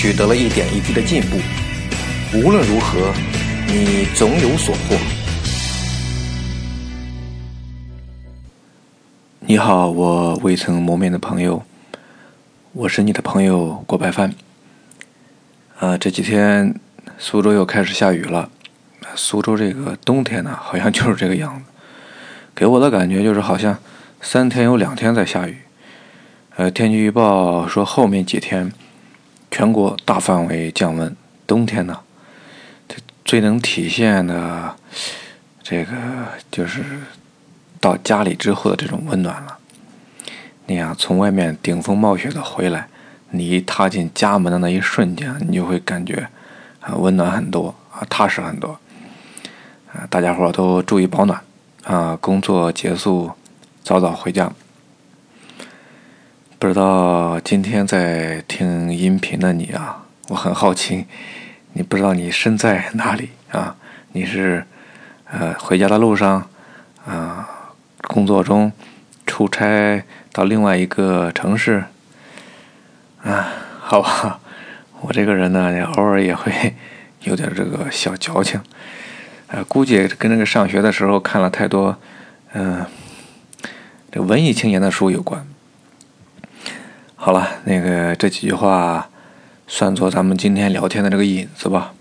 取得了一点一滴的进步，无论如何，你总有所获。你好，我未曾谋面的朋友，我是你的朋友郭白帆。啊，这几天苏州又开始下雨了。苏州这个冬天呢，好像就是这个样子，给我的感觉就是好像三天有两天在下雨。呃，天气预报说后面几天。全国大范围降温，冬天呢，这最能体现的这个就是到家里之后的这种温暖了。你呀，从外面顶风冒雪的回来，你一踏进家门的那一瞬间，你就会感觉啊温暖很多啊踏实很多啊！大家伙都注意保暖啊！工作结束，早早回家。不知道今天在听音频的你啊，我很好奇，你不知道你身在哪里啊？你是呃回家的路上啊，工作中出差到另外一个城市啊？好吧，我这个人呢，偶尔也会有点这个小矫情，呃，估计跟那个上学的时候看了太多嗯这文艺青年的书有关。好了，那个这几句话算作咱们今天聊天的这个引子吧。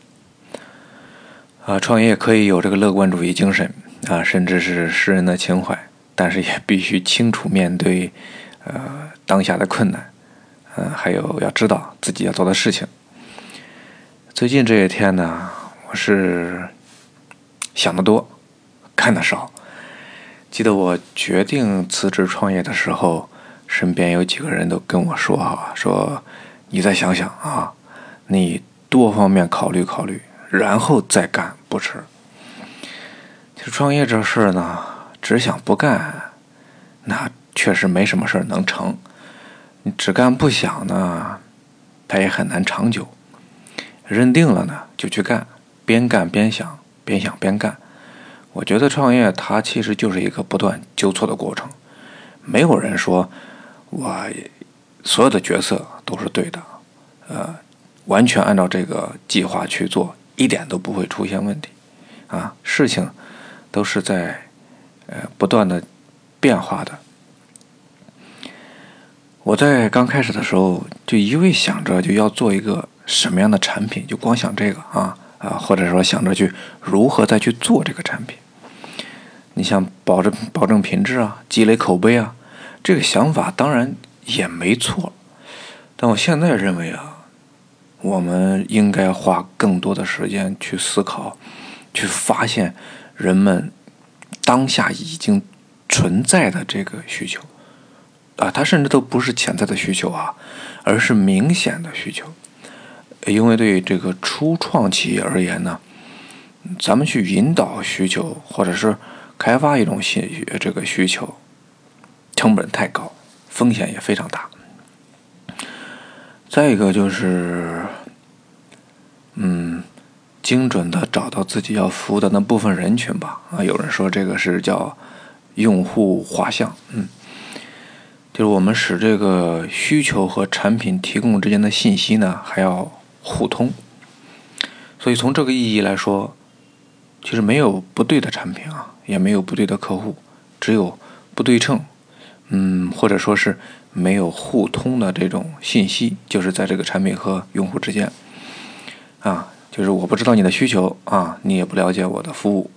啊，创业可以有这个乐观主义精神啊，甚至是诗人的情怀，但是也必须清楚面对呃当下的困难，嗯，还有要知道自己要做的事情。最近这些天呢，我是想的多，干的少。记得我决定辞职创业的时候。身边有几个人都跟我说哈，说你再想想啊，你多方面考虑考虑，然后再干不迟。其实创业这事呢，只想不干，那确实没什么事儿能成。你只干不想呢，它也很难长久。认定了呢，就去干，边干边想，边想边干。我觉得创业它其实就是一个不断纠错的过程，没有人说。我所有的决策都是对的，呃，完全按照这个计划去做，一点都不会出现问题，啊，事情都是在呃不断的变化的。我在刚开始的时候就一味想着就要做一个什么样的产品，就光想这个啊啊，或者说想着去如何再去做这个产品。你想保证保证品质啊，积累口碑啊。这个想法当然也没错，但我现在认为啊，我们应该花更多的时间去思考，去发现人们当下已经存在的这个需求啊，它甚至都不是潜在的需求啊，而是明显的需求。因为对这个初创企业而言呢，咱们去引导需求，或者是开发一种新这个需求。成本太高，风险也非常大。再一个就是，嗯，精准的找到自己要服务的那部分人群吧。啊，有人说这个是叫用户画像，嗯，就是我们使这个需求和产品提供之间的信息呢还要互通。所以从这个意义来说，其实没有不对的产品啊，也没有不对的客户，只有不对称。嗯，或者说是没有互通的这种信息，就是在这个产品和用户之间，啊，就是我不知道你的需求啊，你也不了解我的服务，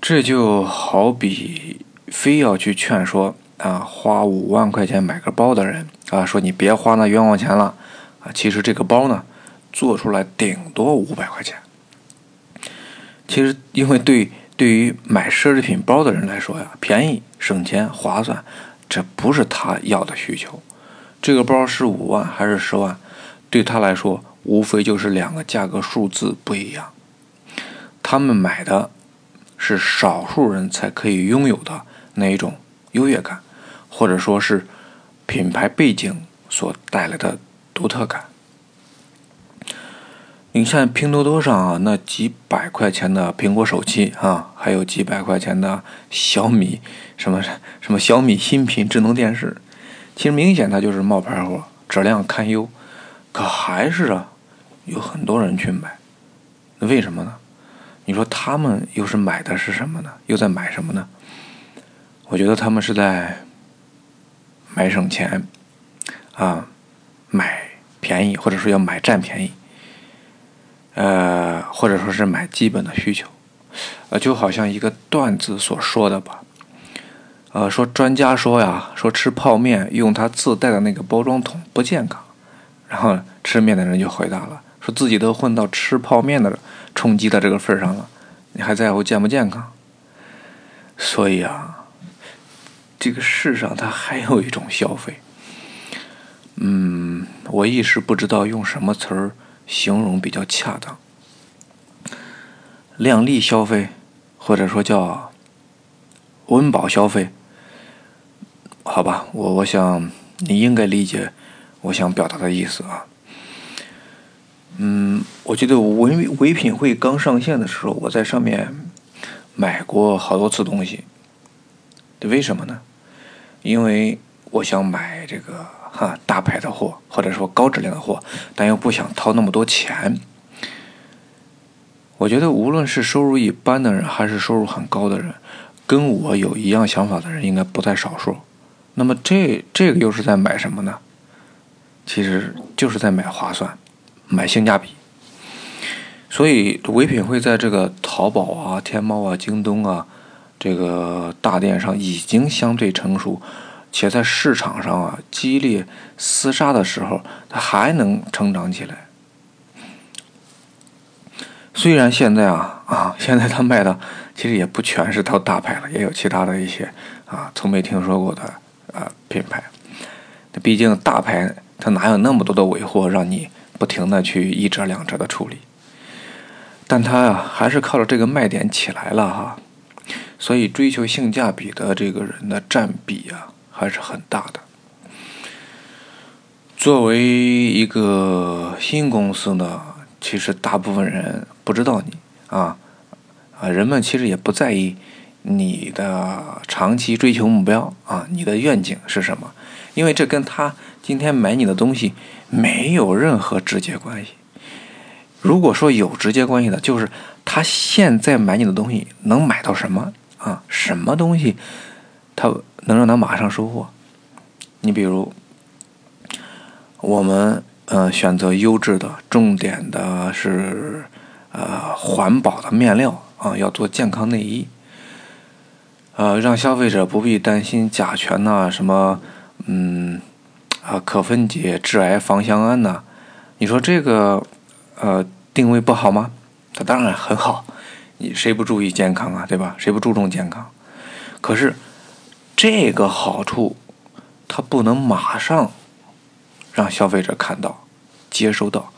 这就好比非要去劝说啊，花五万块钱买个包的人啊，说你别花那冤枉钱了啊，其实这个包呢，做出来顶多五百块钱，其实因为对。对于买奢侈品包的人来说呀，便宜、省钱、划算，这不是他要的需求。这个包是五万还是十万，对他来说无非就是两个价格数字不一样。他们买的是少数人才可以拥有的那一种优越感，或者说是品牌背景所带来的独特感。你像拼多多上啊，那几百块钱的苹果手机啊，还有几百块钱的小米什么什么小米新品智能电视，其实明显它就是冒牌货，质量堪忧，可还是啊，有很多人去买，那为什么呢？你说他们又是买的是什么呢？又在买什么呢？我觉得他们是在买省钱啊，买便宜，或者说要买占便宜。呃，或者说是买基本的需求，呃，就好像一个段子所说的吧，呃，说专家说呀，说吃泡面用它自带的那个包装桶不健康，然后吃面的人就回答了，说自己都混到吃泡面的冲击的这个份上了，你还在乎健不健康？所以啊，这个世上它还有一种消费，嗯，我一时不知道用什么词儿。形容比较恰当，量力消费，或者说叫温饱消费，好吧，我我想你应该理解我想表达的意思啊。嗯，我记得唯唯品会刚上线的时候，我在上面买过好多次东西，为什么呢？因为我想买这个。哈，大牌的货，或者说高质量的货，但又不想掏那么多钱。我觉得，无论是收入一般的人，还是收入很高的人，跟我有一样想法的人，应该不在少数。那么，这这个又是在买什么呢？其实就是在买划算，买性价比。所以，唯品会在这个淘宝啊、天猫啊、京东啊这个大电商已经相对成熟。且在市场上啊激烈厮杀的时候，它还能成长起来。虽然现在啊啊，现在它卖的其实也不全是套大牌了，也有其他的一些啊从没听说过的啊品牌。毕竟大牌它哪有那么多的尾货让你不停的去一折两折的处理？但它啊还是靠着这个卖点起来了哈。所以追求性价比的这个人的占比啊。还是很大的。作为一个新公司呢，其实大部分人不知道你啊啊，人们其实也不在意你的长期追求目标啊，你的愿景是什么？因为这跟他今天买你的东西没有任何直接关系。如果说有直接关系的，就是他现在买你的东西能买到什么啊？什么东西？他能让他马上收获。你比如，我们呃选择优质的、重点的是呃环保的面料啊，要做健康内衣，呃让消费者不必担心甲醛呐，什么嗯啊可分解致癌芳香胺呐。你说这个呃定位不好吗？它当然很好，你谁不注意健康啊，对吧？谁不注重健康？可是。这个好处，它不能马上让消费者看到、接收到，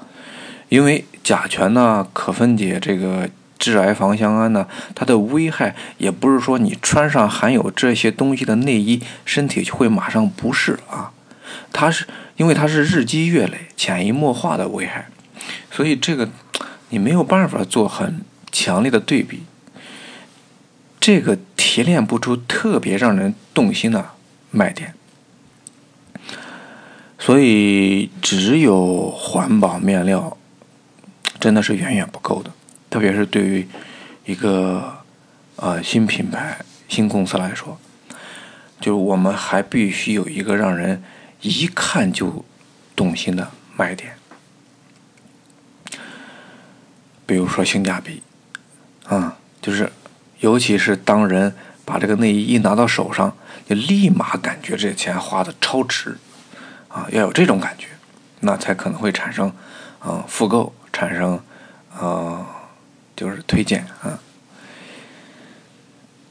因为甲醛呢、可分解这个致癌芳香胺呢，它的危害也不是说你穿上含有这些东西的内衣，身体就会马上不适啊。它是因为它是日积月累、潜移默化的危害，所以这个你没有办法做很强烈的对比。这个提炼不出特别让人动心的卖点，所以只有环保面料真的是远远不够的，特别是对于一个呃新品牌、新公司来说，就是我们还必须有一个让人一看就动心的卖点，比如说性价比，啊，就是。尤其是当人把这个内衣一拿到手上，就立马感觉这钱花的超值，啊，要有这种感觉，那才可能会产生，嗯，复购，产生，呃，就是推荐啊。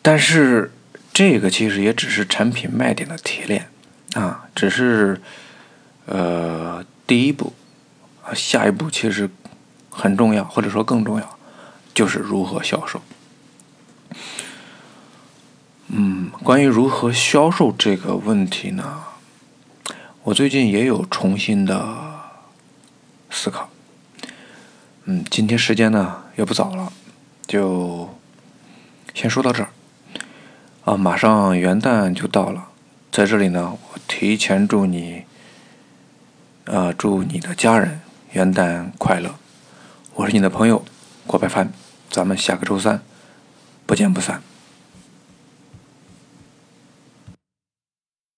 但是这个其实也只是产品卖点的提炼，啊，只是，呃，第一步，啊，下一步其实很重要，或者说更重要，就是如何销售。嗯，关于如何销售这个问题呢，我最近也有重新的思考。嗯，今天时间呢也不早了，就先说到这儿。啊，马上元旦就到了，在这里呢，我提前祝你，呃，祝你的家人元旦快乐。我是你的朋友郭白帆，咱们下个周三不见不散。